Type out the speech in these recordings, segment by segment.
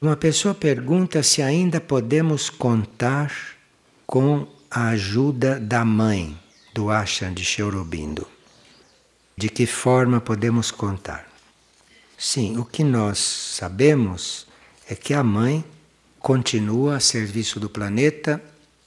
Uma pessoa pergunta se ainda podemos contar com a ajuda da mãe do Ashan de Cheurobindo. De que forma podemos contar? Sim, o que nós sabemos é que a mãe continua a serviço do planeta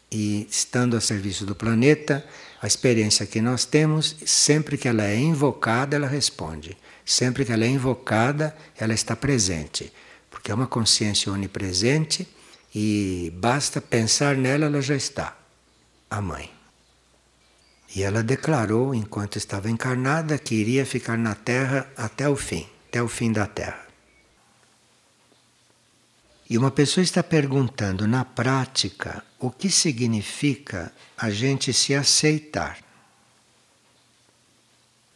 e, estando a serviço do planeta, a experiência que nós temos, sempre que ela é invocada, ela responde. Sempre que ela é invocada, ela está presente. Porque é uma consciência onipresente e basta pensar nela, ela já está. A mãe. E ela declarou, enquanto estava encarnada, que iria ficar na Terra até o fim até o fim da Terra. E uma pessoa está perguntando na prática o que significa a gente se aceitar.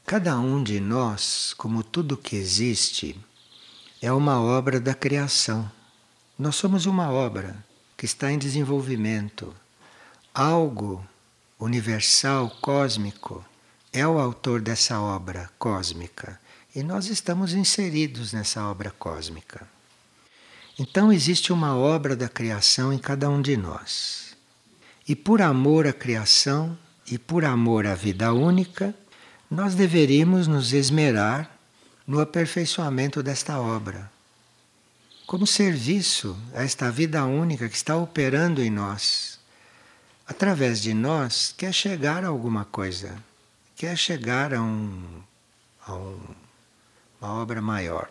Cada um de nós, como tudo que existe, é uma obra da criação. Nós somos uma obra que está em desenvolvimento. Algo universal, cósmico, é o autor dessa obra cósmica. E nós estamos inseridos nessa obra cósmica. Então existe uma obra da criação em cada um de nós. E por amor à criação e por amor à vida única, nós deveríamos nos esmerar no aperfeiçoamento desta obra. Como serviço a esta vida única que está operando em nós. Através de nós, quer chegar a alguma coisa, quer chegar a um, a um uma obra maior.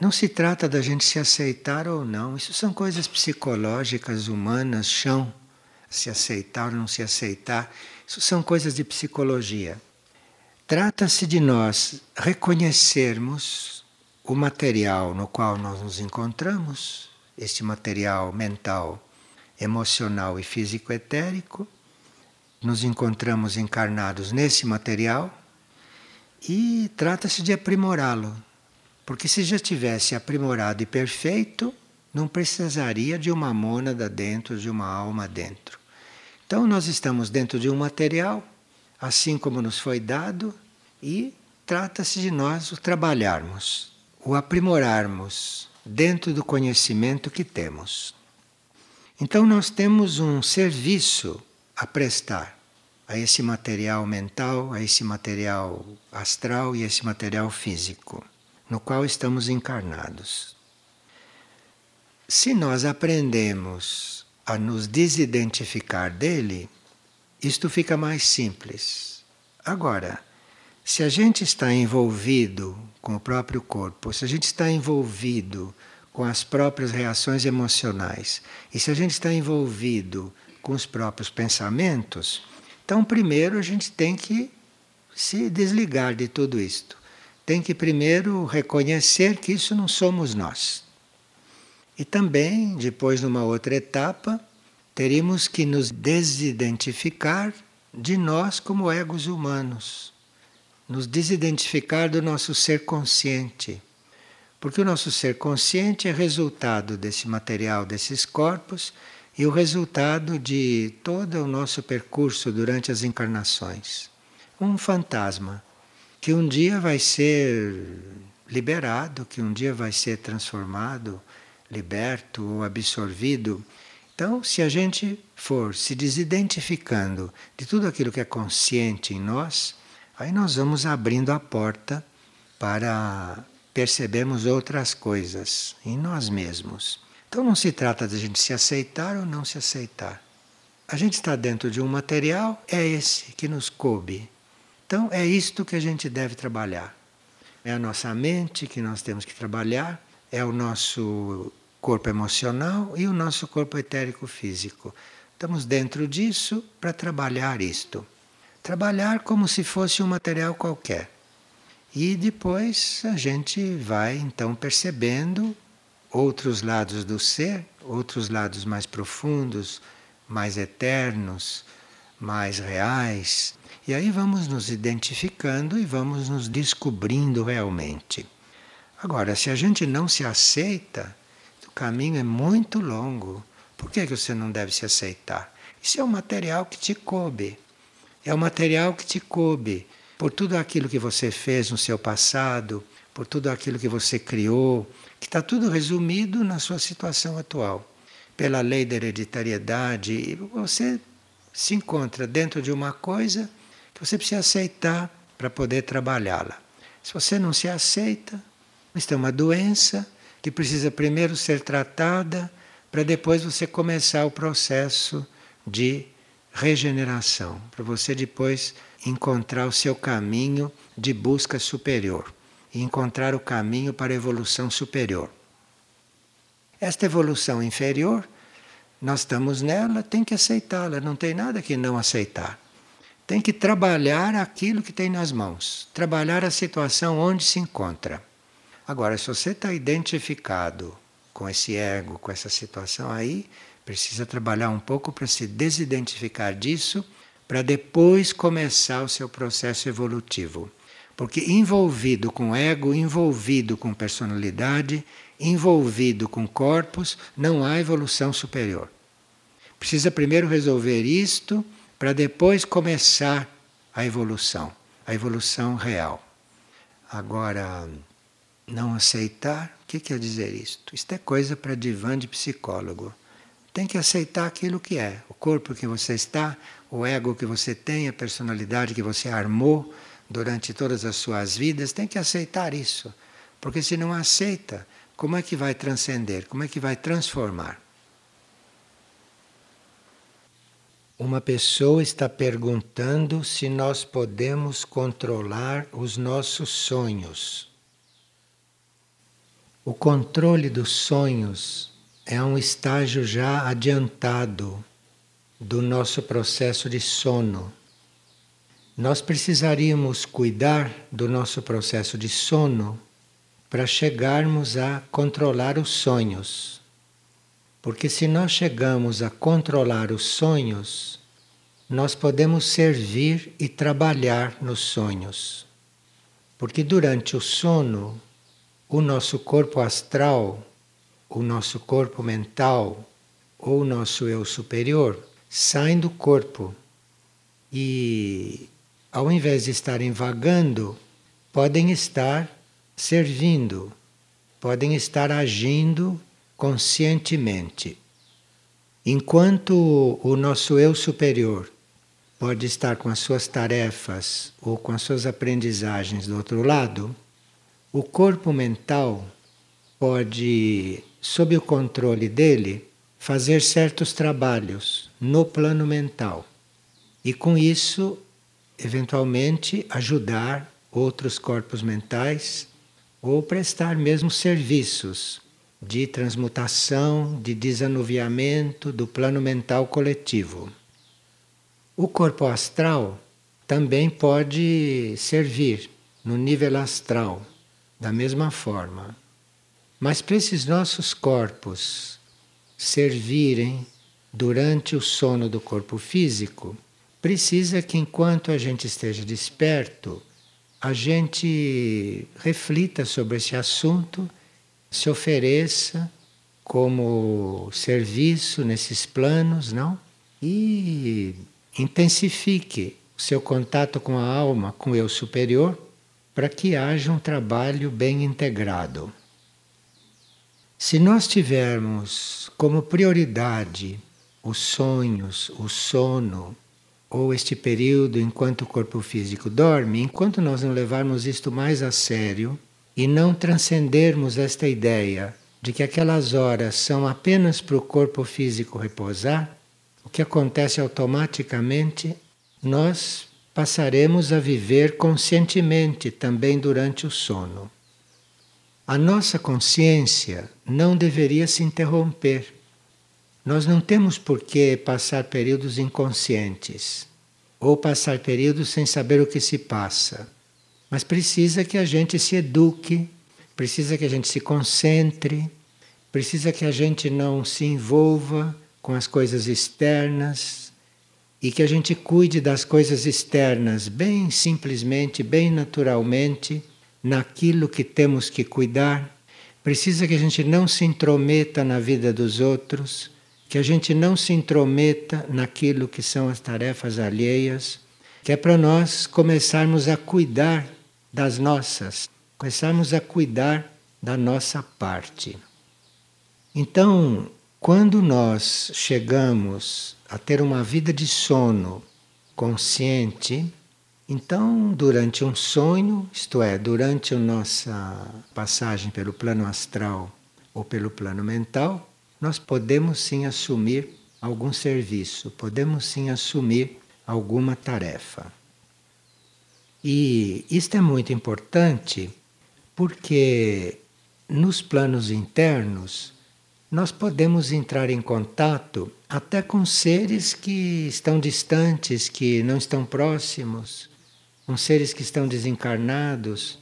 Não se trata da gente se aceitar ou não, isso são coisas psicológicas, humanas, chão. Se aceitar ou não se aceitar, isso são coisas de psicologia. Trata-se de nós reconhecermos o material no qual nós nos encontramos, este material mental, emocional e físico-etérico. Nos encontramos encarnados nesse material e trata-se de aprimorá-lo. Porque se já tivesse aprimorado e perfeito, não precisaria de uma mônada dentro, de uma alma dentro. Então nós estamos dentro de um material, assim como nos foi dado, e trata-se de nós o trabalharmos, o aprimorarmos dentro do conhecimento que temos. Então nós temos um serviço a prestar a esse material mental, a esse material astral e esse material físico, no qual estamos encarnados. Se nós aprendemos a nos desidentificar dele, isto fica mais simples. Agora, se a gente está envolvido com o próprio corpo, se a gente está envolvido com as próprias reações emocionais, e se a gente está envolvido com os próprios pensamentos, então, primeiro a gente tem que se desligar de tudo isto. Tem que primeiro reconhecer que isso não somos nós. E também, depois, numa outra etapa, teríamos que nos desidentificar de nós como egos humanos. Nos desidentificar do nosso ser consciente. Porque o nosso ser consciente é resultado desse material, desses corpos, e o resultado de todo o nosso percurso durante as encarnações. Um fantasma que um dia vai ser liberado, que um dia vai ser transformado, liberto ou absorvido. Então, se a gente for se desidentificando de tudo aquilo que é consciente em nós, aí nós vamos abrindo a porta para percebermos outras coisas em nós mesmos. Então não se trata de a gente se aceitar ou não se aceitar. A gente está dentro de um material, é esse que nos coube. Então é isto que a gente deve trabalhar. É a nossa mente que nós temos que trabalhar, é o nosso corpo emocional e o nosso corpo etérico físico. Estamos dentro disso para trabalhar isto. Trabalhar como se fosse um material qualquer. E depois a gente vai então percebendo outros lados do ser, outros lados mais profundos, mais eternos, mais reais. E aí vamos nos identificando e vamos nos descobrindo realmente. Agora, se a gente não se aceita, caminho é muito longo. Por que, que você não deve se aceitar? Isso é o material que te coube. É o material que te coube por tudo aquilo que você fez no seu passado, por tudo aquilo que você criou, que está tudo resumido na sua situação atual. Pela lei da hereditariedade, você se encontra dentro de uma coisa que você precisa aceitar para poder trabalhá-la. Se você não se aceita, isso é uma doença que precisa primeiro ser tratada para depois você começar o processo de regeneração, para você depois encontrar o seu caminho de busca superior e encontrar o caminho para a evolução superior. Esta evolução inferior, nós estamos nela, tem que aceitá-la, não tem nada que não aceitar. Tem que trabalhar aquilo que tem nas mãos, trabalhar a situação onde se encontra. Agora, se você está identificado com esse ego, com essa situação aí, precisa trabalhar um pouco para se desidentificar disso, para depois começar o seu processo evolutivo. Porque envolvido com ego, envolvido com personalidade, envolvido com corpos, não há evolução superior. Precisa primeiro resolver isto para depois começar a evolução, a evolução real. Agora, não aceitar, o que quer dizer isto? Isto é coisa para divã de psicólogo. Tem que aceitar aquilo que é, o corpo que você está, o ego que você tem, a personalidade que você armou durante todas as suas vidas, tem que aceitar isso. Porque se não aceita, como é que vai transcender? Como é que vai transformar? Uma pessoa está perguntando se nós podemos controlar os nossos sonhos. O controle dos sonhos é um estágio já adiantado do nosso processo de sono. Nós precisaríamos cuidar do nosso processo de sono para chegarmos a controlar os sonhos. Porque se nós chegamos a controlar os sonhos, nós podemos servir e trabalhar nos sonhos. Porque durante o sono, o nosso corpo astral, o nosso corpo mental ou o nosso eu superior saem do corpo e ao invés de estarem vagando, podem estar servindo, podem estar agindo conscientemente. Enquanto o nosso eu superior pode estar com as suas tarefas ou com as suas aprendizagens do outro lado, o corpo mental pode, sob o controle dele, fazer certos trabalhos no plano mental. E com isso eventualmente ajudar outros corpos mentais ou prestar mesmo serviços de transmutação, de desanuviamento do plano mental coletivo. O corpo astral também pode servir no nível astral, da mesma forma. Mas para esses nossos corpos servirem durante o sono do corpo físico, precisa que enquanto a gente esteja desperto, a gente reflita sobre esse assunto, se ofereça como serviço nesses planos, não? E intensifique o seu contato com a alma, com o eu superior, para que haja um trabalho bem integrado. Se nós tivermos como prioridade os sonhos, o sono, ou este período enquanto o corpo físico dorme, enquanto nós não levarmos isto mais a sério e não transcendermos esta ideia de que aquelas horas são apenas para o corpo físico repousar, o que acontece automaticamente, nós passaremos a viver conscientemente também durante o sono. A nossa consciência não deveria se interromper nós não temos por que passar períodos inconscientes ou passar períodos sem saber o que se passa. Mas precisa que a gente se eduque, precisa que a gente se concentre, precisa que a gente não se envolva com as coisas externas e que a gente cuide das coisas externas bem simplesmente, bem naturalmente, naquilo que temos que cuidar. Precisa que a gente não se intrometa na vida dos outros que a gente não se intrometa naquilo que são as tarefas alheias, que é para nós começarmos a cuidar das nossas, começarmos a cuidar da nossa parte. Então, quando nós chegamos a ter uma vida de sono consciente, então, durante um sonho, isto é, durante a nossa passagem pelo plano astral ou pelo plano mental, nós podemos sim assumir algum serviço, podemos sim assumir alguma tarefa. E isto é muito importante porque nos planos internos nós podemos entrar em contato até com seres que estão distantes, que não estão próximos, com seres que estão desencarnados.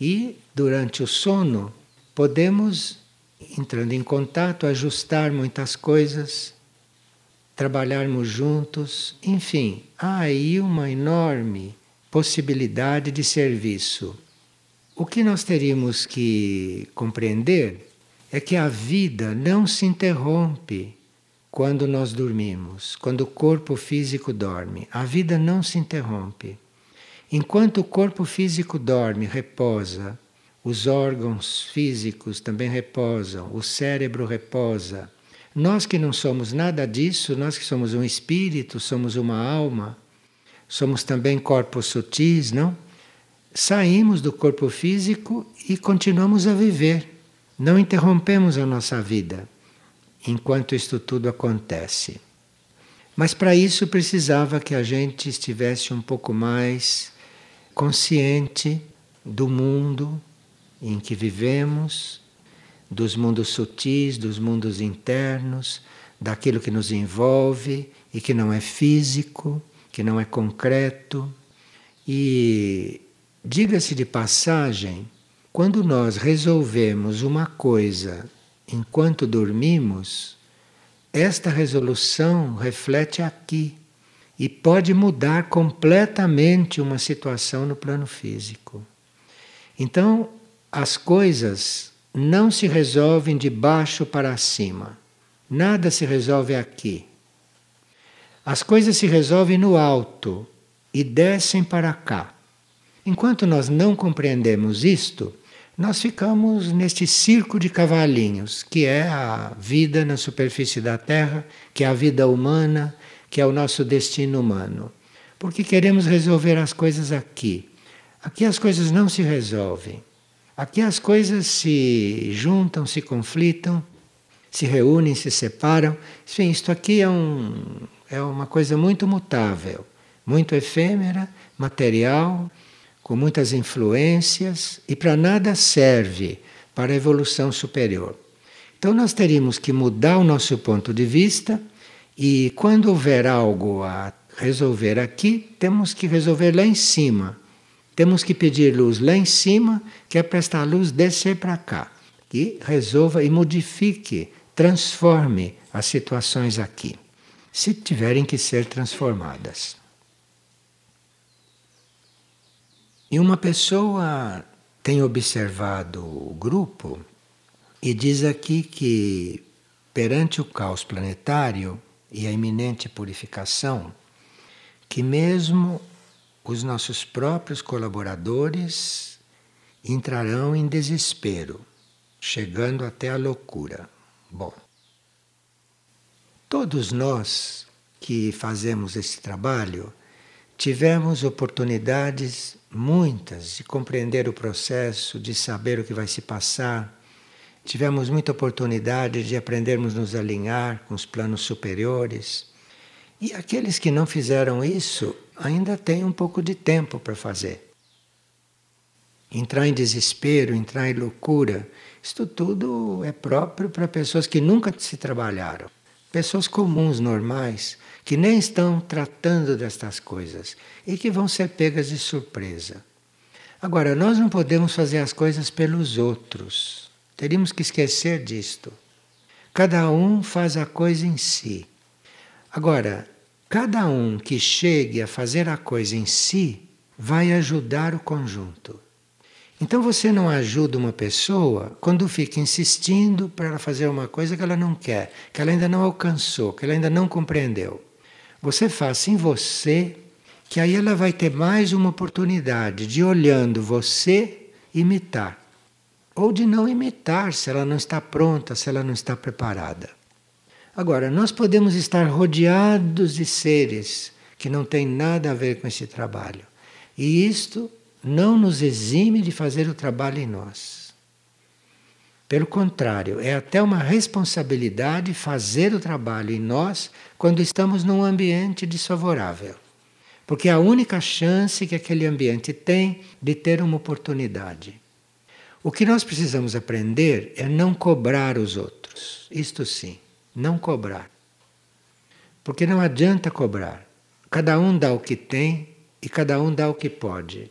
E durante o sono podemos, entrando em contato, ajustar muitas coisas, trabalharmos juntos, enfim, há aí uma enorme possibilidade de serviço. O que nós teríamos que compreender é que a vida não se interrompe quando nós dormimos, quando o corpo físico dorme. A vida não se interrompe. Enquanto o corpo físico dorme, reposa, os órgãos físicos também reposam, o cérebro reposa. Nós que não somos nada disso, nós que somos um espírito, somos uma alma, somos também corpos sutis, não? Saímos do corpo físico e continuamos a viver não interrompemos a nossa vida enquanto isto tudo acontece. Mas para isso precisava que a gente estivesse um pouco mais consciente do mundo em que vivemos, dos mundos sutis, dos mundos internos, daquilo que nos envolve e que não é físico, que não é concreto. E diga-se de passagem, quando nós resolvemos uma coisa enquanto dormimos, esta resolução reflete aqui e pode mudar completamente uma situação no plano físico. Então, as coisas não se resolvem de baixo para cima. Nada se resolve aqui. As coisas se resolvem no alto e descem para cá. Enquanto nós não compreendemos isto, nós ficamos neste circo de cavalinhos, que é a vida na superfície da Terra, que é a vida humana, que é o nosso destino humano. Porque queremos resolver as coisas aqui. Aqui as coisas não se resolvem. Aqui as coisas se juntam, se conflitam, se reúnem, se separam. Enfim, isto aqui é, um, é uma coisa muito mutável, muito efêmera, material com muitas influências e para nada serve para a evolução superior. Então nós teríamos que mudar o nosso ponto de vista e quando houver algo a resolver aqui, temos que resolver lá em cima. Temos que pedir luz lá em cima, que é para esta luz descer para cá. E resolva e modifique, transforme as situações aqui, se tiverem que ser transformadas. E uma pessoa tem observado o grupo e diz aqui que, perante o caos planetário e a iminente purificação, que mesmo os nossos próprios colaboradores entrarão em desespero, chegando até a loucura. Bom, todos nós que fazemos esse trabalho tivemos oportunidades muitas de compreender o processo, de saber o que vai se passar. Tivemos muita oportunidade de aprendermos nos alinhar com os planos superiores. E aqueles que não fizeram isso ainda têm um pouco de tempo para fazer. Entrar em desespero, entrar em loucura, isto tudo é próprio para pessoas que nunca se trabalharam. Pessoas comuns, normais, que nem estão tratando destas coisas e que vão ser pegas de surpresa. Agora, nós não podemos fazer as coisas pelos outros. Teríamos que esquecer disto. Cada um faz a coisa em si. Agora, cada um que chegue a fazer a coisa em si vai ajudar o conjunto. Então você não ajuda uma pessoa quando fica insistindo para ela fazer uma coisa que ela não quer, que ela ainda não alcançou, que ela ainda não compreendeu. Você faça em você, que aí ela vai ter mais uma oportunidade de olhando você imitar. Ou de não imitar se ela não está pronta, se ela não está preparada. Agora, nós podemos estar rodeados de seres que não têm nada a ver com esse trabalho. E isto não nos exime de fazer o trabalho em nós. Pelo contrário, é até uma responsabilidade fazer o trabalho em nós quando estamos num ambiente desfavorável. Porque é a única chance que aquele ambiente tem de ter uma oportunidade. O que nós precisamos aprender é não cobrar os outros. Isto sim, não cobrar. Porque não adianta cobrar. Cada um dá o que tem e cada um dá o que pode.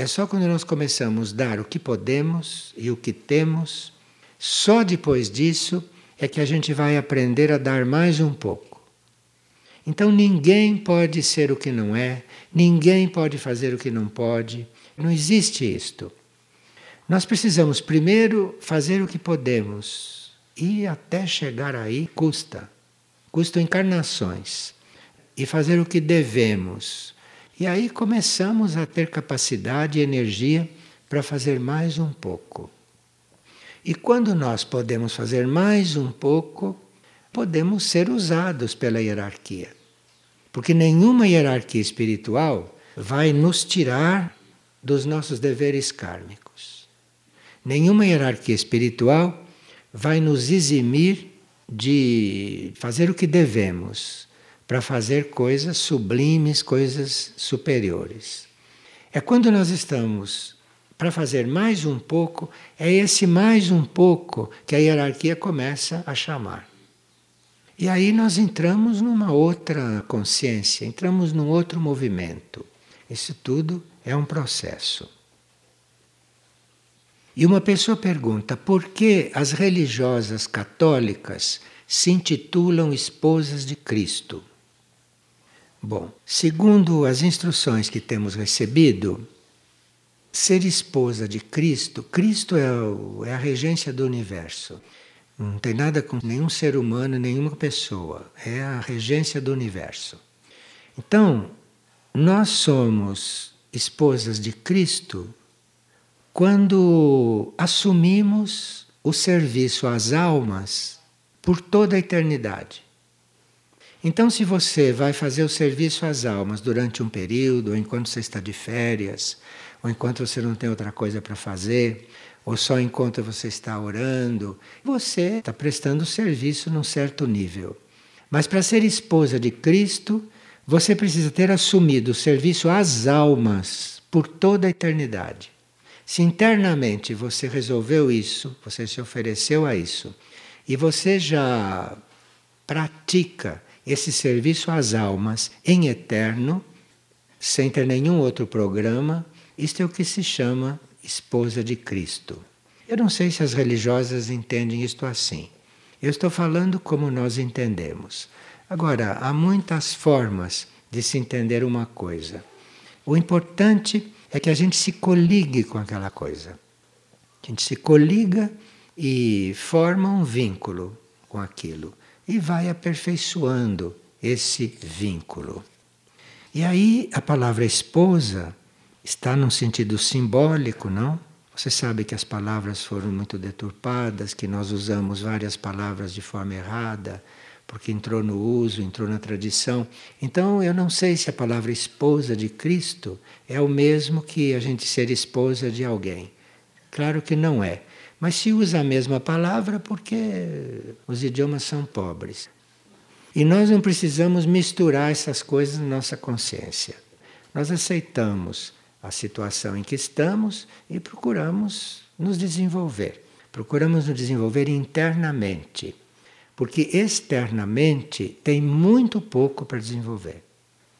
É só quando nós começamos a dar o que podemos e o que temos, só depois disso é que a gente vai aprender a dar mais um pouco. Então ninguém pode ser o que não é, ninguém pode fazer o que não pode. Não existe isto. Nós precisamos primeiro fazer o que podemos e até chegar aí custa. Custa encarnações. E fazer o que devemos. E aí começamos a ter capacidade e energia para fazer mais um pouco. E quando nós podemos fazer mais um pouco, podemos ser usados pela hierarquia. Porque nenhuma hierarquia espiritual vai nos tirar dos nossos deveres kármicos. Nenhuma hierarquia espiritual vai nos eximir de fazer o que devemos para fazer coisas sublimes, coisas superiores. É quando nós estamos para fazer mais um pouco, é esse mais um pouco que a hierarquia começa a chamar. E aí nós entramos numa outra consciência, entramos num outro movimento. Isso tudo é um processo. E uma pessoa pergunta por que as religiosas católicas se intitulam esposas de Cristo. Bom, segundo as instruções que temos recebido, ser esposa de Cristo, Cristo é, o, é a regência do universo. Não tem nada com nenhum ser humano, nenhuma pessoa. É a regência do universo. Então, nós somos esposas de Cristo quando assumimos o serviço às almas por toda a eternidade. Então, se você vai fazer o serviço às almas durante um período, ou enquanto você está de férias, ou enquanto você não tem outra coisa para fazer, ou só enquanto você está orando, você está prestando serviço num certo nível. Mas para ser esposa de Cristo, você precisa ter assumido o serviço às almas por toda a eternidade. Se internamente você resolveu isso, você se ofereceu a isso, e você já pratica esse serviço às almas em eterno, sem ter nenhum outro programa, isto é o que se chama esposa de Cristo. Eu não sei se as religiosas entendem isto assim. Eu estou falando como nós entendemos. Agora, há muitas formas de se entender uma coisa. O importante é que a gente se coligue com aquela coisa. A gente se coliga e forma um vínculo com aquilo e vai aperfeiçoando esse vínculo. E aí a palavra esposa está num sentido simbólico, não? Você sabe que as palavras foram muito deturpadas, que nós usamos várias palavras de forma errada, porque entrou no uso, entrou na tradição. Então eu não sei se a palavra esposa de Cristo é o mesmo que a gente ser esposa de alguém. Claro que não é. Mas se usa a mesma palavra porque os idiomas são pobres. E nós não precisamos misturar essas coisas na nossa consciência. Nós aceitamos a situação em que estamos e procuramos nos desenvolver. Procuramos nos desenvolver internamente, porque externamente tem muito pouco para desenvolver.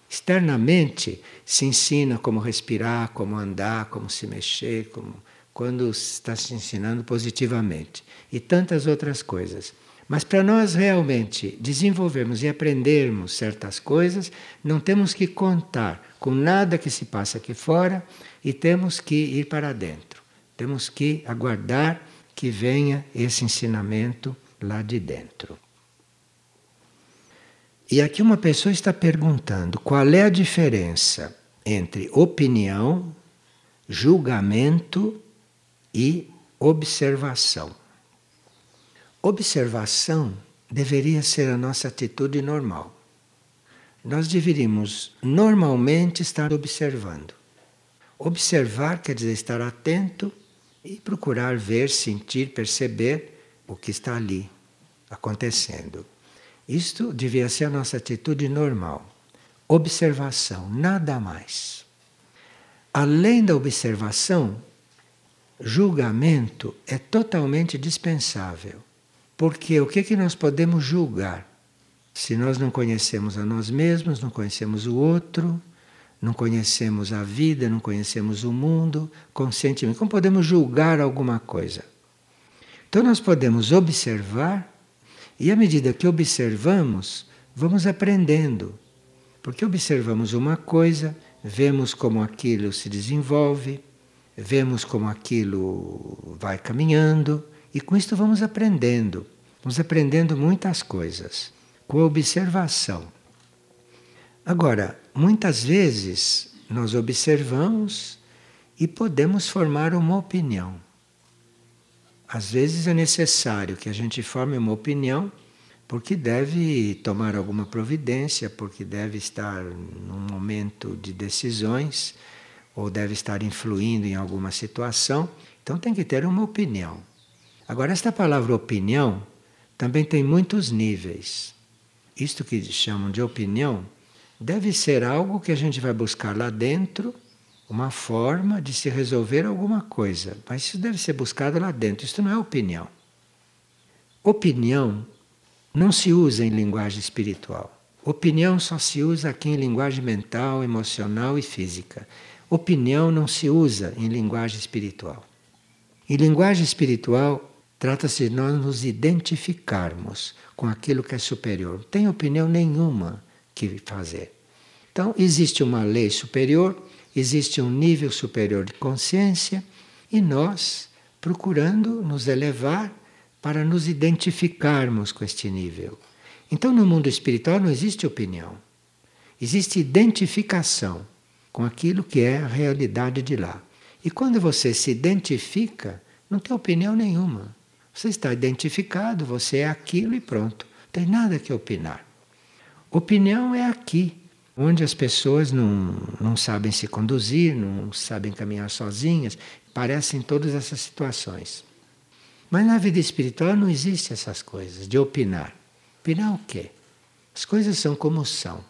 Externamente se ensina como respirar, como andar, como se mexer, como quando está se ensinando positivamente e tantas outras coisas. Mas para nós realmente desenvolvermos e aprendermos certas coisas, não temos que contar com nada que se passa aqui fora e temos que ir para dentro. Temos que aguardar que venha esse ensinamento lá de dentro. E aqui uma pessoa está perguntando qual é a diferença entre opinião julgamento e observação. Observação deveria ser a nossa atitude normal. Nós deveríamos normalmente estar observando. Observar quer dizer estar atento e procurar ver, sentir, perceber o que está ali acontecendo. Isto devia ser a nossa atitude normal. Observação, nada mais. Além da observação, julgamento é totalmente dispensável. Porque o que, que nós podemos julgar? Se nós não conhecemos a nós mesmos, não conhecemos o outro, não conhecemos a vida, não conhecemos o mundo conscientemente, como podemos julgar alguma coisa? Então nós podemos observar e à medida que observamos, vamos aprendendo. Porque observamos uma coisa, vemos como aquilo se desenvolve, vemos como aquilo vai caminhando, e com isso vamos aprendendo. Vamos aprendendo muitas coisas com a observação. Agora, muitas vezes nós observamos e podemos formar uma opinião. Às vezes é necessário que a gente forme uma opinião porque deve tomar alguma providência, porque deve estar num momento de decisões ou deve estar influindo em alguma situação. Então tem que ter uma opinião. Agora, esta palavra opinião também tem muitos níveis. Isto que chamam de opinião deve ser algo que a gente vai buscar lá dentro uma forma de se resolver alguma coisa. Mas isso deve ser buscado lá dentro. Isso não é opinião. Opinião não se usa em linguagem espiritual. Opinião só se usa aqui em linguagem mental, emocional e física. Opinião não se usa em linguagem espiritual. Em linguagem espiritual, trata-se de nós nos identificarmos com aquilo que é superior. Não tem opinião nenhuma que fazer. Então, existe uma lei superior existe um nível superior de consciência e nós procurando nos elevar para nos identificarmos com este nível. Então, no mundo espiritual não existe opinião, existe identificação com aquilo que é a realidade de lá. E quando você se identifica, não tem opinião nenhuma. Você está identificado, você é aquilo e pronto. Não tem nada que opinar. Opinião é aqui, onde as pessoas não, não sabem se conduzir, não sabem caminhar sozinhas, parecem todas essas situações. Mas na vida espiritual não existe essas coisas de opinar. Opinar o quê? As coisas são como são.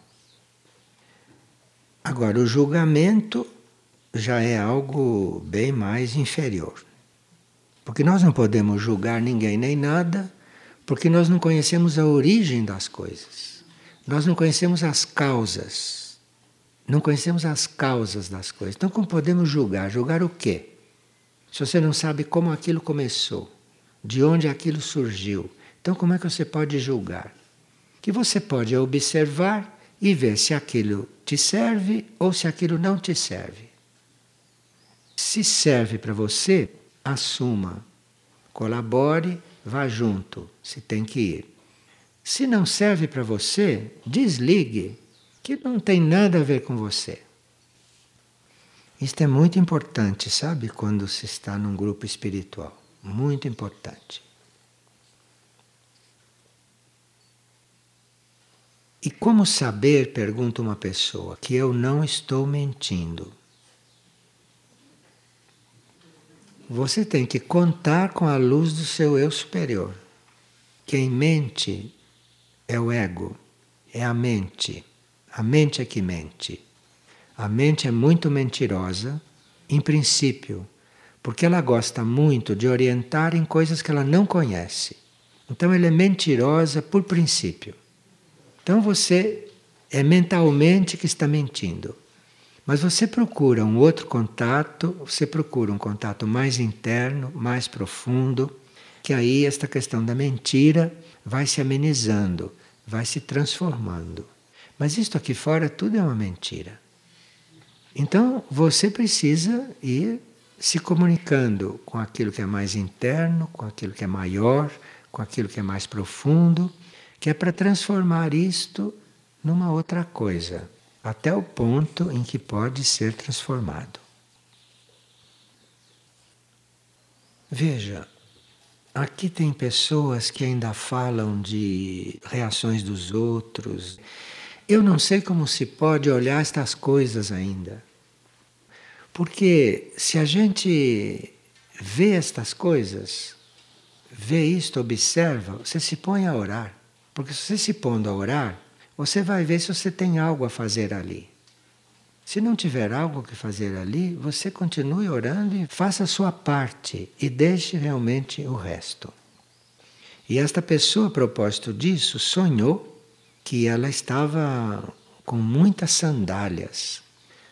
Agora, o julgamento já é algo bem mais inferior. Porque nós não podemos julgar ninguém nem nada, porque nós não conhecemos a origem das coisas. Nós não conhecemos as causas. Não conhecemos as causas das coisas. Então, como podemos julgar? Julgar o quê? Se você não sabe como aquilo começou, de onde aquilo surgiu, então como é que você pode julgar? Que você pode observar e ver se aquilo te serve ou se aquilo não te serve. Se serve para você, assuma, colabore, vá junto, se tem que ir. Se não serve para você, desligue, que não tem nada a ver com você. Isto é muito importante, sabe, quando se está num grupo espiritual. Muito importante. E como saber, pergunta uma pessoa, que eu não estou mentindo? Você tem que contar com a luz do seu eu superior. Quem mente é o ego, é a mente. A mente é que mente. A mente é muito mentirosa, em princípio, porque ela gosta muito de orientar em coisas que ela não conhece. Então ela é mentirosa por princípio. Então você é mentalmente que está mentindo. Mas você procura um outro contato, você procura um contato mais interno, mais profundo, que aí esta questão da mentira vai se amenizando, vai se transformando. Mas isto aqui fora tudo é uma mentira. Então você precisa ir se comunicando com aquilo que é mais interno, com aquilo que é maior, com aquilo que é mais profundo, que é para transformar isto numa outra coisa, até o ponto em que pode ser transformado. Veja, aqui tem pessoas que ainda falam de reações dos outros. Eu não sei como se pode olhar estas coisas ainda. Porque se a gente vê estas coisas, vê isto, observa, você se põe a orar. Porque se você se pondo a orar, você vai ver se você tem algo a fazer ali. Se não tiver algo que fazer ali, você continue orando e faça a sua parte e deixe realmente o resto. E esta pessoa, a propósito disso, sonhou que ela estava com muitas sandálias.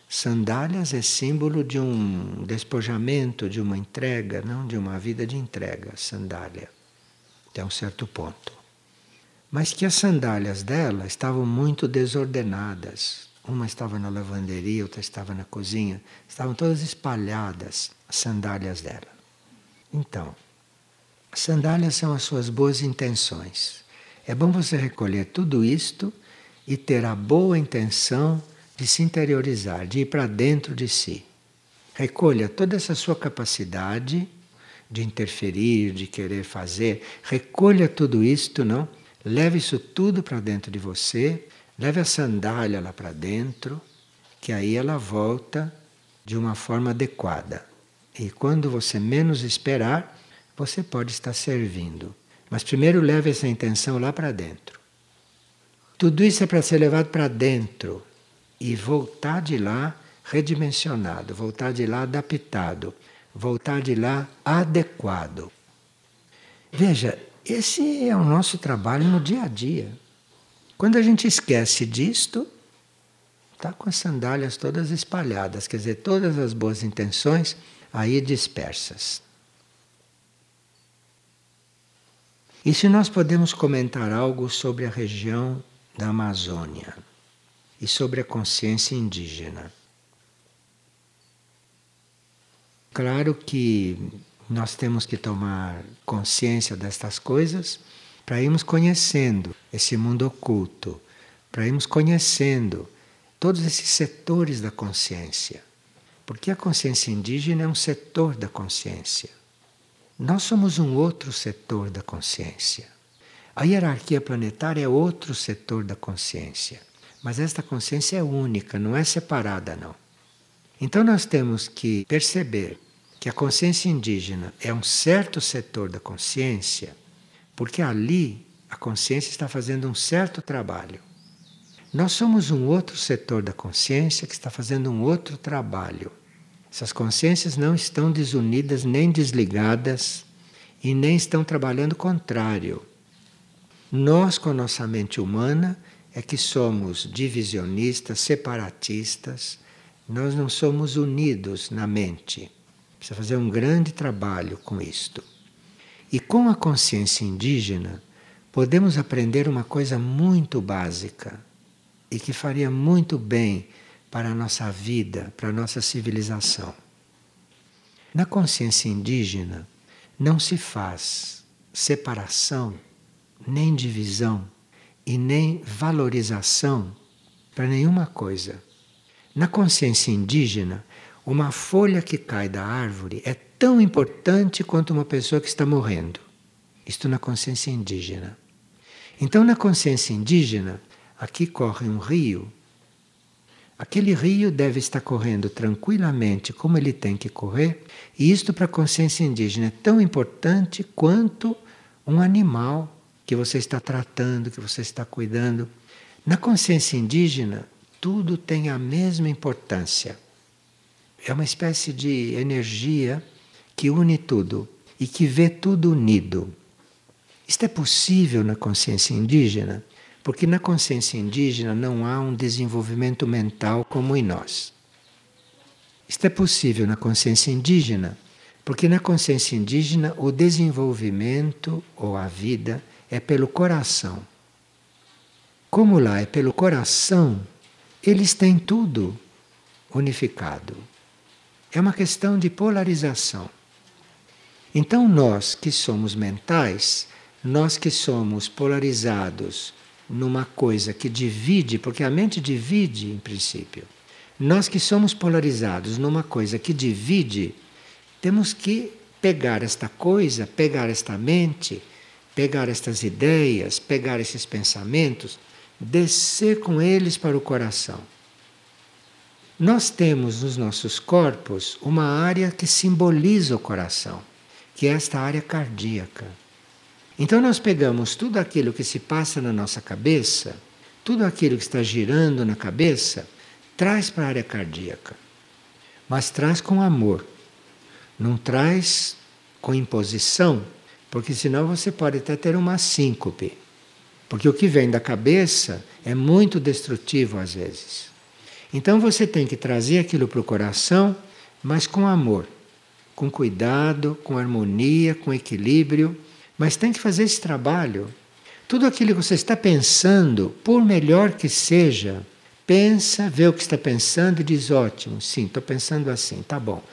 Sandálias é símbolo de um despojamento, de uma entrega, não de uma vida de entrega, sandália, até um certo ponto. Mas que as sandálias dela estavam muito desordenadas, uma estava na lavanderia, outra estava na cozinha. Estavam todas espalhadas as sandálias dela. Então, sandálias são as suas boas intenções. É bom você recolher tudo isto e ter a boa intenção de se interiorizar, de ir para dentro de si. Recolha toda essa sua capacidade de interferir, de querer fazer. Recolha tudo isto, não? Leve isso tudo para dentro de você Leve a sandália lá para dentro, que aí ela volta de uma forma adequada. E quando você menos esperar, você pode estar servindo. Mas primeiro leve essa intenção lá para dentro. Tudo isso é para ser levado para dentro e voltar de lá redimensionado, voltar de lá adaptado, voltar de lá adequado. Veja, esse é o nosso trabalho no dia a dia. Quando a gente esquece disto, está com as sandálias todas espalhadas, quer dizer, todas as boas intenções aí dispersas. E se nós podemos comentar algo sobre a região da Amazônia e sobre a consciência indígena? Claro que nós temos que tomar consciência destas coisas para irmos conhecendo esse mundo oculto, para irmos conhecendo todos esses setores da consciência. Porque a consciência indígena é um setor da consciência. Nós somos um outro setor da consciência. A hierarquia planetária é outro setor da consciência. Mas esta consciência é única, não é separada, não. Então nós temos que perceber que a consciência indígena é um certo setor da consciência porque ali a consciência está fazendo um certo trabalho. Nós somos um outro setor da consciência que está fazendo um outro trabalho. Essas consciências não estão desunidas nem desligadas e nem estão trabalhando contrário. Nós, com a nossa mente humana, é que somos divisionistas, separatistas, nós não somos unidos na mente. Precisa fazer um grande trabalho com isto. E com a consciência indígena, podemos aprender uma coisa muito básica e que faria muito bem para a nossa vida, para a nossa civilização. Na consciência indígena, não se faz separação, nem divisão e nem valorização para nenhuma coisa. Na consciência indígena, uma folha que cai da árvore é tão importante quanto uma pessoa que está morrendo. Isto na consciência indígena. Então, na consciência indígena, aqui corre um rio. Aquele rio deve estar correndo tranquilamente como ele tem que correr, e isto para a consciência indígena é tão importante quanto um animal que você está tratando, que você está cuidando. Na consciência indígena, tudo tem a mesma importância. É uma espécie de energia que une tudo e que vê tudo unido. Isto é possível na consciência indígena, porque na consciência indígena não há um desenvolvimento mental como em nós. Isto é possível na consciência indígena, porque na consciência indígena o desenvolvimento ou a vida é pelo coração. Como lá é pelo coração, eles têm tudo unificado. É uma questão de polarização. Então, nós que somos mentais, nós que somos polarizados numa coisa que divide, porque a mente divide em princípio, nós que somos polarizados numa coisa que divide, temos que pegar esta coisa, pegar esta mente, pegar estas ideias, pegar esses pensamentos, descer com eles para o coração. Nós temos nos nossos corpos uma área que simboliza o coração, que é esta área cardíaca. Então nós pegamos tudo aquilo que se passa na nossa cabeça, tudo aquilo que está girando na cabeça, traz para a área cardíaca. Mas traz com amor. Não traz com imposição, porque senão você pode até ter uma síncope. Porque o que vem da cabeça é muito destrutivo às vezes. Então você tem que trazer aquilo para o coração, mas com amor, com cuidado, com harmonia, com equilíbrio. Mas tem que fazer esse trabalho. Tudo aquilo que você está pensando, por melhor que seja, pensa, vê o que está pensando e diz: ótimo, sim, estou pensando assim, tá bom.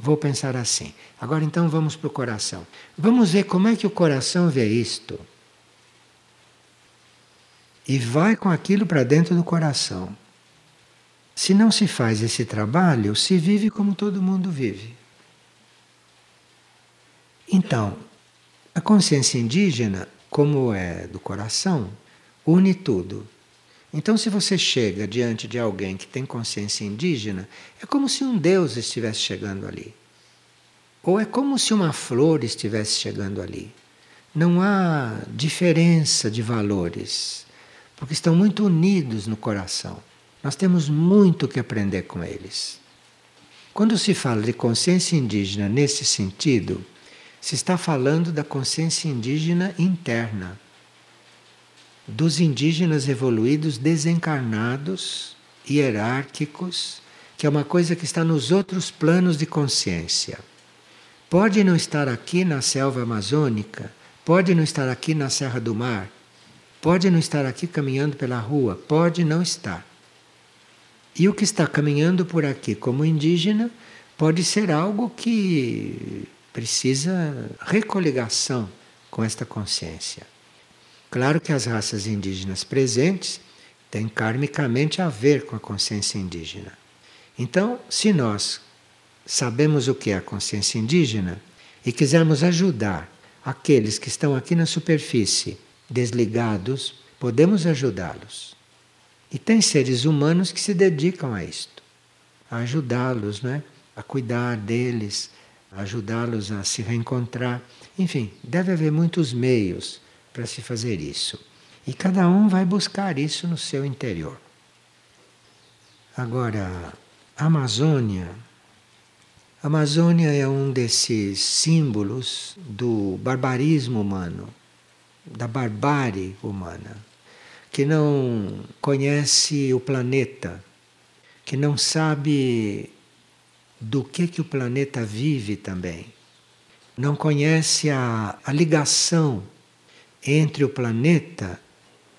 Vou pensar assim. Agora então vamos para o coração. Vamos ver como é que o coração vê isto e vai com aquilo para dentro do coração. Se não se faz esse trabalho, se vive como todo mundo vive. Então, a consciência indígena, como é do coração, une tudo. Então, se você chega diante de alguém que tem consciência indígena, é como se um Deus estivesse chegando ali. Ou é como se uma flor estivesse chegando ali. Não há diferença de valores porque estão muito unidos no coração. Nós temos muito que aprender com eles. Quando se fala de consciência indígena nesse sentido, se está falando da consciência indígena interna, dos indígenas evoluídos desencarnados, hierárquicos, que é uma coisa que está nos outros planos de consciência. Pode não estar aqui na selva amazônica, pode não estar aqui na Serra do Mar, Pode não estar aqui caminhando pela rua, pode não estar. E o que está caminhando por aqui como indígena pode ser algo que precisa recoligação com esta consciência. Claro que as raças indígenas presentes têm karmicamente a ver com a consciência indígena. Então, se nós sabemos o que é a consciência indígena e quisermos ajudar aqueles que estão aqui na superfície desligados, podemos ajudá-los. E tem seres humanos que se dedicam a isto, a ajudá-los, né? a cuidar deles, ajudá-los a se reencontrar. Enfim, deve haver muitos meios para se fazer isso. E cada um vai buscar isso no seu interior. Agora, a Amazônia. A Amazônia é um desses símbolos do barbarismo humano da barbárie humana, que não conhece o planeta, que não sabe do que, que o planeta vive também, não conhece a, a ligação entre o planeta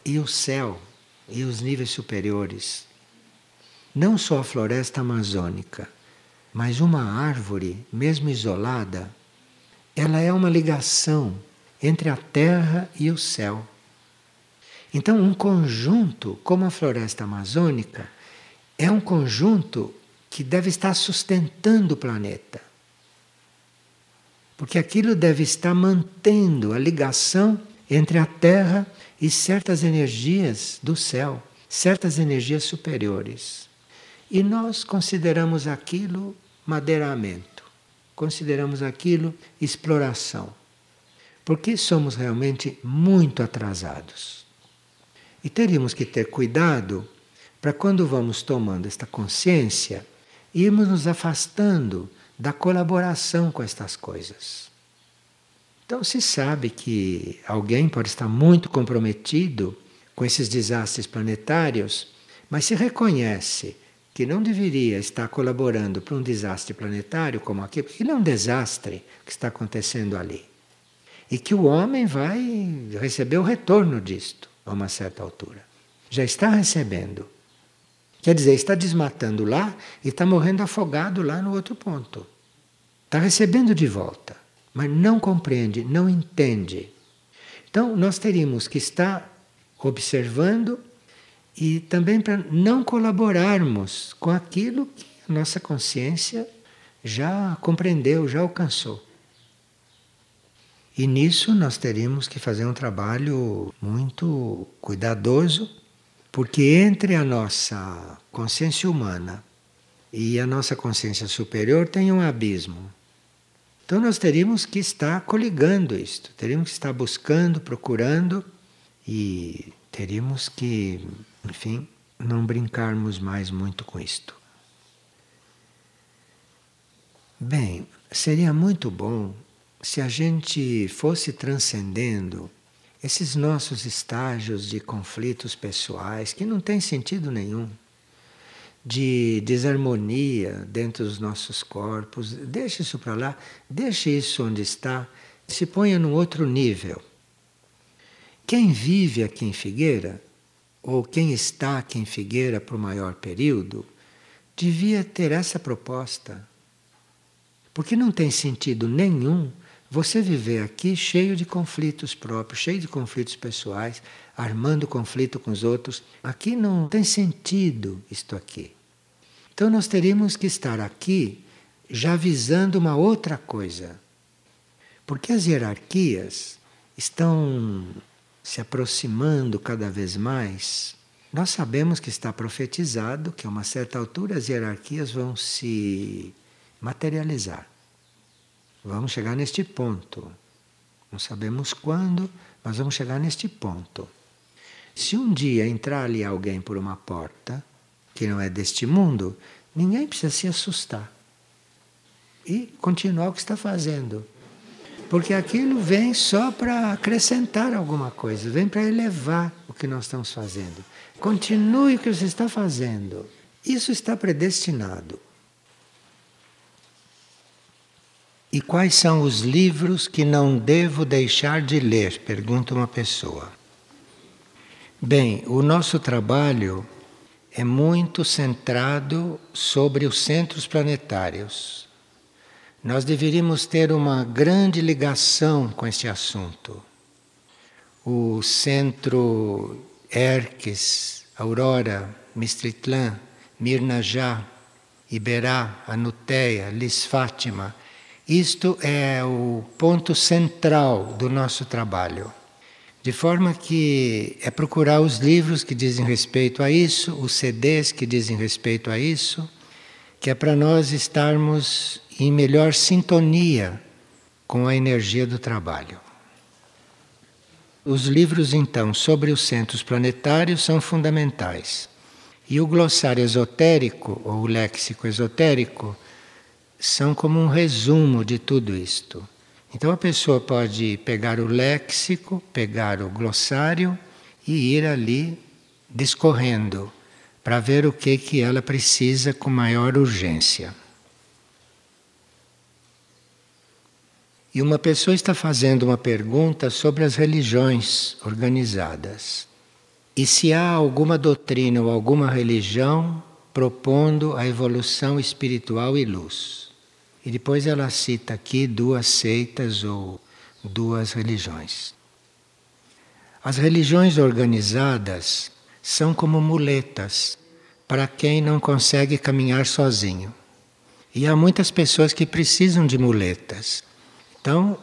e o céu e os níveis superiores. Não só a floresta amazônica, mas uma árvore, mesmo isolada, ela é uma ligação entre a terra e o céu. Então, um conjunto como a floresta amazônica é um conjunto que deve estar sustentando o planeta. Porque aquilo deve estar mantendo a ligação entre a Terra e certas energias do céu, certas energias superiores. E nós consideramos aquilo madeiramento, consideramos aquilo exploração porque somos realmente muito atrasados. E teríamos que ter cuidado para quando vamos tomando esta consciência, irmos nos afastando da colaboração com estas coisas. Então se sabe que alguém pode estar muito comprometido com esses desastres planetários, mas se reconhece que não deveria estar colaborando para um desastre planetário como aquele, porque ele é um desastre que está acontecendo ali e que o homem vai receber o retorno disto a uma certa altura. Já está recebendo. Quer dizer, está desmatando lá e está morrendo afogado lá no outro ponto. Está recebendo de volta, mas não compreende, não entende. Então, nós teríamos que estar observando e também para não colaborarmos com aquilo que a nossa consciência já compreendeu, já alcançou. E nisso nós teríamos que fazer um trabalho muito cuidadoso, porque entre a nossa consciência humana e a nossa consciência superior tem um abismo. Então nós teríamos que estar coligando isto, teríamos que estar buscando, procurando e teríamos que, enfim, não brincarmos mais muito com isto. Bem, seria muito bom se a gente fosse transcendendo esses nossos estágios de conflitos pessoais que não tem sentido nenhum, de desarmonia dentro dos nossos corpos, deixe isso para lá, deixe isso onde está, se ponha num outro nível. Quem vive aqui em Figueira, ou quem está aqui em Figueira por maior período, devia ter essa proposta. Porque não tem sentido nenhum você viver aqui cheio de conflitos próprios, cheio de conflitos pessoais, armando conflito com os outros. Aqui não tem sentido isto aqui. Então nós teríamos que estar aqui já visando uma outra coisa. Porque as hierarquias estão se aproximando cada vez mais. Nós sabemos que está profetizado que a uma certa altura as hierarquias vão se materializar. Vamos chegar neste ponto. Não sabemos quando, mas vamos chegar neste ponto. Se um dia entrar ali alguém por uma porta que não é deste mundo, ninguém precisa se assustar e continuar o que está fazendo. Porque aquilo vem só para acrescentar alguma coisa, vem para elevar o que nós estamos fazendo. Continue o que você está fazendo. Isso está predestinado. E quais são os livros que não devo deixar de ler? Pergunta uma pessoa. Bem, o nosso trabalho é muito centrado sobre os centros planetários. Nós deveríamos ter uma grande ligação com este assunto. O centro Erques, Aurora, Mistritlã, Mirnajá, Iberá, Anuteia, Lis Fátima isto é o ponto central do nosso trabalho. De forma que é procurar os livros que dizem respeito a isso, os CDs que dizem respeito a isso, que é para nós estarmos em melhor sintonia com a energia do trabalho. Os livros, então, sobre os centros planetários são fundamentais. E o glossário esotérico, ou o léxico esotérico, são como um resumo de tudo isto. Então a pessoa pode pegar o léxico, pegar o glossário e ir ali discorrendo para ver o que que ela precisa com maior urgência. E uma pessoa está fazendo uma pergunta sobre as religiões organizadas. E se há alguma doutrina ou alguma religião propondo a evolução espiritual e luz. E depois ela cita aqui duas seitas ou duas religiões. As religiões organizadas são como muletas para quem não consegue caminhar sozinho. E há muitas pessoas que precisam de muletas. Então,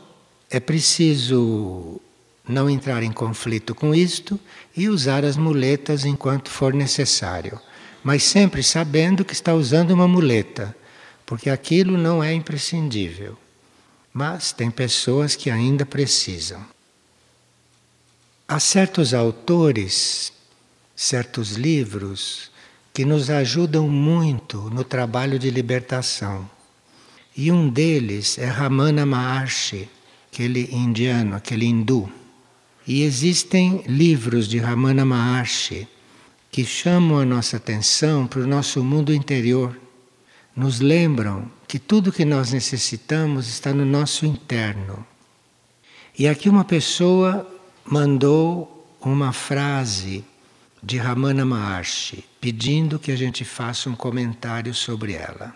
é preciso não entrar em conflito com isto e usar as muletas enquanto for necessário, mas sempre sabendo que está usando uma muleta porque aquilo não é imprescindível. Mas tem pessoas que ainda precisam. Há certos autores, certos livros, que nos ajudam muito no trabalho de libertação. E um deles é Ramana Maharshi, aquele indiano, aquele hindu. E existem livros de Ramana Maharshi que chamam a nossa atenção para o nosso mundo interior nos lembram que tudo que nós necessitamos está no nosso interno. E aqui uma pessoa mandou uma frase de Ramana Maharshi, pedindo que a gente faça um comentário sobre ela.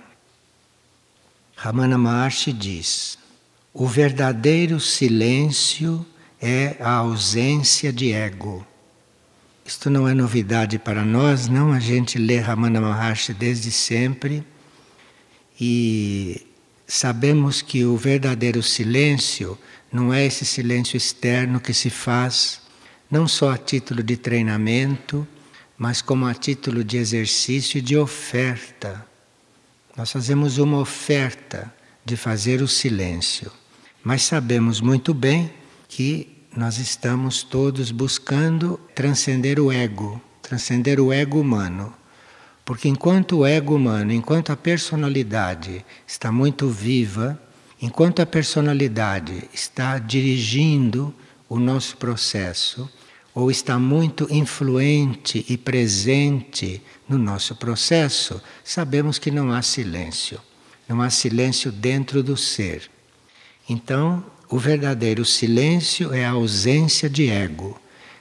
Ramana Maharshi diz: O verdadeiro silêncio é a ausência de ego. Isto não é novidade para nós, não? A gente lê Ramana Maharshi desde sempre e sabemos que o verdadeiro silêncio Não é esse silêncio externo que se faz não só a título de treinamento, mas como a título de exercício e de oferta. Nós fazemos uma oferta de fazer o silêncio, mas sabemos muito bem que nós estamos todos buscando transcender o ego, transcender o ego humano. Porque enquanto o ego humano, enquanto a personalidade está muito viva, enquanto a personalidade está dirigindo o nosso processo, ou está muito influente e presente no nosso processo, sabemos que não há silêncio. Não há silêncio dentro do ser. Então, o verdadeiro silêncio é a ausência de ego.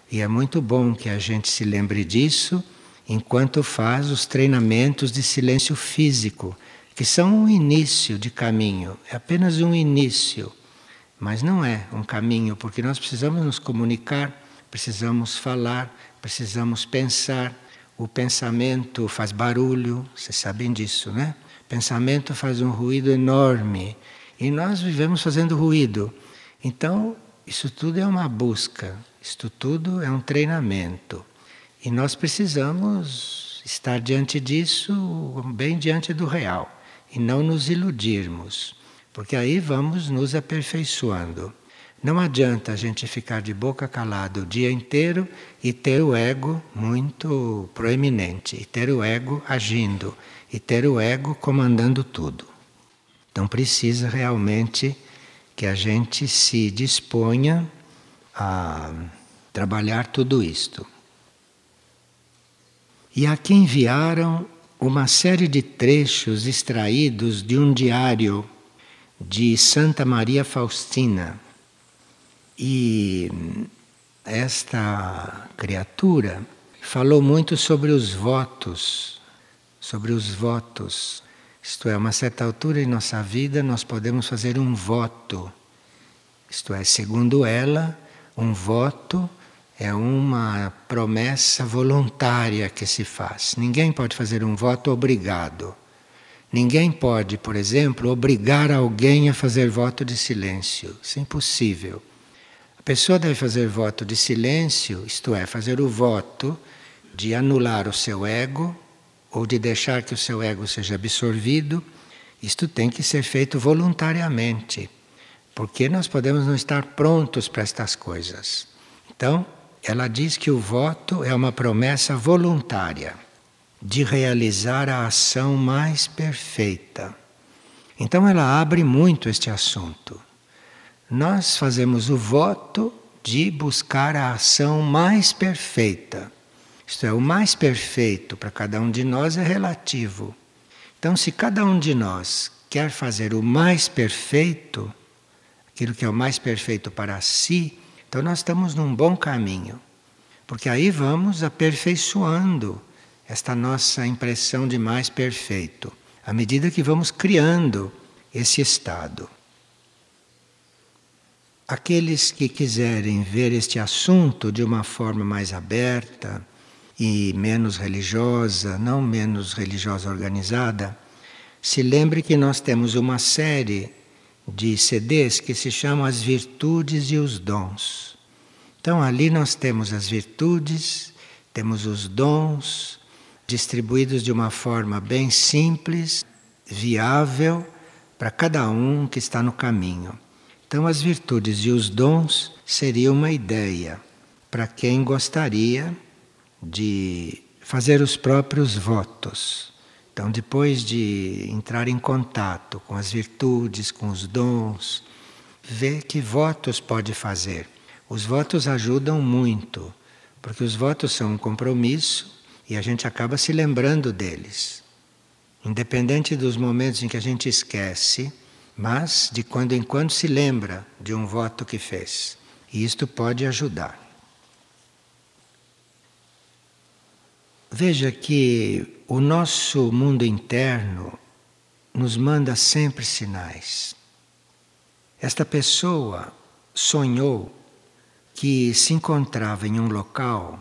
E é muito bom que a gente se lembre disso enquanto faz os treinamentos de silêncio físico, que são um início de caminho, é apenas um início, mas não é um caminho, porque nós precisamos nos comunicar precisamos falar, precisamos pensar. O pensamento faz barulho, vocês sabem disso, né? Pensamento faz um ruído enorme e nós vivemos fazendo ruído. Então, isso tudo é uma busca, isto tudo é um treinamento. E nós precisamos estar diante disso, bem diante do real, e não nos iludirmos, porque aí vamos nos aperfeiçoando. Não adianta a gente ficar de boca calada o dia inteiro e ter o ego muito proeminente, e ter o ego agindo, e ter o ego comandando tudo. Então precisa realmente que a gente se disponha a trabalhar tudo isto. E aqui enviaram uma série de trechos extraídos de um diário de Santa Maria Faustina e esta criatura falou muito sobre os votos, sobre os votos. Isto é, a uma certa altura em nossa vida nós podemos fazer um voto. Isto é, segundo ela, um voto é uma promessa voluntária que se faz. Ninguém pode fazer um voto obrigado. Ninguém pode, por exemplo, obrigar alguém a fazer voto de silêncio. Isso é impossível pessoa deve fazer voto de silêncio, isto é, fazer o voto de anular o seu ego ou de deixar que o seu ego seja absorvido. Isto tem que ser feito voluntariamente, porque nós podemos não estar prontos para estas coisas. Então, ela diz que o voto é uma promessa voluntária de realizar a ação mais perfeita. Então, ela abre muito este assunto nós fazemos o voto de buscar a ação mais perfeita. Isto é, o mais perfeito para cada um de nós é relativo. Então, se cada um de nós quer fazer o mais perfeito, aquilo que é o mais perfeito para si, então nós estamos num bom caminho. Porque aí vamos aperfeiçoando esta nossa impressão de mais perfeito, à medida que vamos criando esse estado. Aqueles que quiserem ver este assunto de uma forma mais aberta e menos religiosa, não menos religiosa organizada, se lembre que nós temos uma série de CDs que se chama As Virtudes e os Dons. Então ali nós temos as virtudes, temos os dons distribuídos de uma forma bem simples, viável para cada um que está no caminho. Então, as virtudes e os dons seria uma ideia para quem gostaria de fazer os próprios votos. Então, depois de entrar em contato com as virtudes, com os dons, ver que votos pode fazer. Os votos ajudam muito, porque os votos são um compromisso e a gente acaba se lembrando deles. Independente dos momentos em que a gente esquece, mas de quando em quando se lembra de um voto que fez. E isto pode ajudar. Veja que o nosso mundo interno nos manda sempre sinais. Esta pessoa sonhou que se encontrava em um local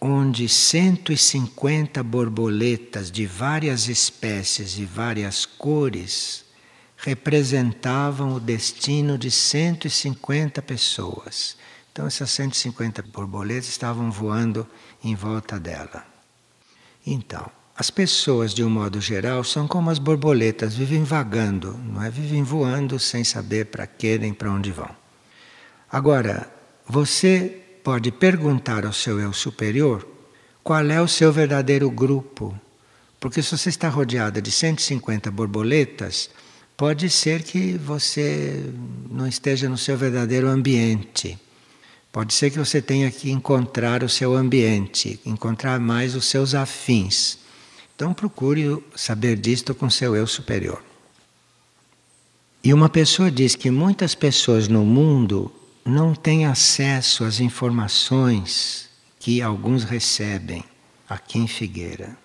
onde 150 borboletas de várias espécies e várias cores representavam o destino de 150 pessoas. Então, essas 150 borboletas estavam voando em volta dela. Então, as pessoas, de um modo geral, são como as borboletas, vivem vagando, não é? Vivem voando sem saber para quê nem para onde vão. Agora, você pode perguntar ao seu eu superior qual é o seu verdadeiro grupo. Porque se você está rodeada de 150 borboletas, pode ser que você não esteja no seu verdadeiro ambiente. Pode ser que você tenha que encontrar o seu ambiente, encontrar mais os seus afins. Então procure saber disto com seu eu superior. E uma pessoa diz que muitas pessoas no mundo não têm acesso às informações que alguns recebem aqui em Figueira.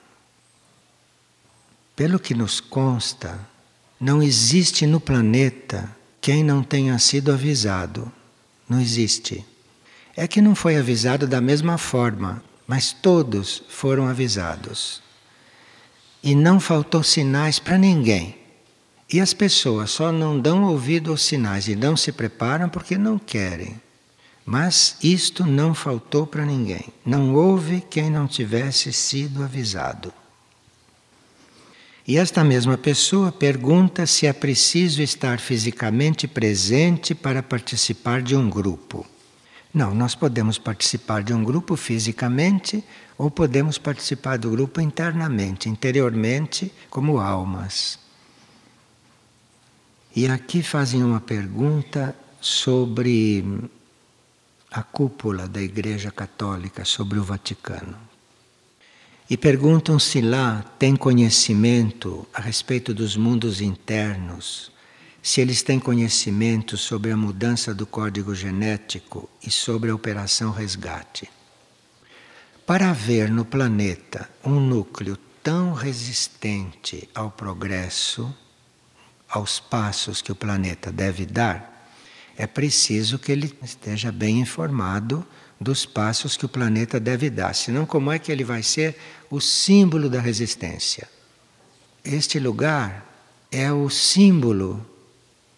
Pelo que nos consta, não existe no planeta quem não tenha sido avisado. Não existe. É que não foi avisado da mesma forma, mas todos foram avisados. E não faltou sinais para ninguém. E as pessoas só não dão ouvido aos sinais e não se preparam porque não querem. Mas isto não faltou para ninguém. Não houve quem não tivesse sido avisado. E esta mesma pessoa pergunta se é preciso estar fisicamente presente para participar de um grupo. Não, nós podemos participar de um grupo fisicamente ou podemos participar do grupo internamente, interiormente, como almas. E aqui fazem uma pergunta sobre a cúpula da Igreja Católica, sobre o Vaticano. E perguntam se lá tem conhecimento a respeito dos mundos internos, se eles têm conhecimento sobre a mudança do código genético e sobre a operação resgate. Para haver no planeta um núcleo tão resistente ao progresso, aos passos que o planeta deve dar, é preciso que ele esteja bem informado dos passos que o planeta deve dar. Senão, como é que ele vai ser o símbolo da resistência? Este lugar é o símbolo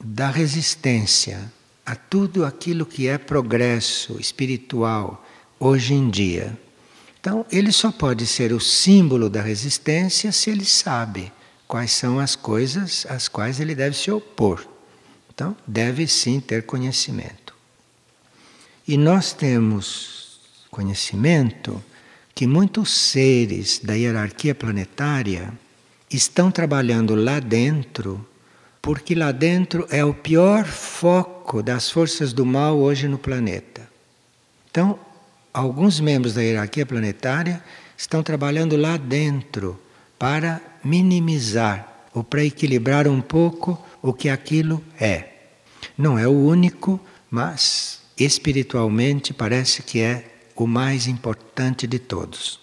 da resistência a tudo aquilo que é progresso espiritual hoje em dia. Então, ele só pode ser o símbolo da resistência se ele sabe quais são as coisas às quais ele deve se opor. Então, deve sim ter conhecimento. E nós temos conhecimento que muitos seres da hierarquia planetária estão trabalhando lá dentro, porque lá dentro é o pior foco das forças do mal hoje no planeta. Então, alguns membros da hierarquia planetária estão trabalhando lá dentro para minimizar ou para equilibrar um pouco o que aquilo é. Não é o único, mas espiritualmente parece que é o mais importante de todos.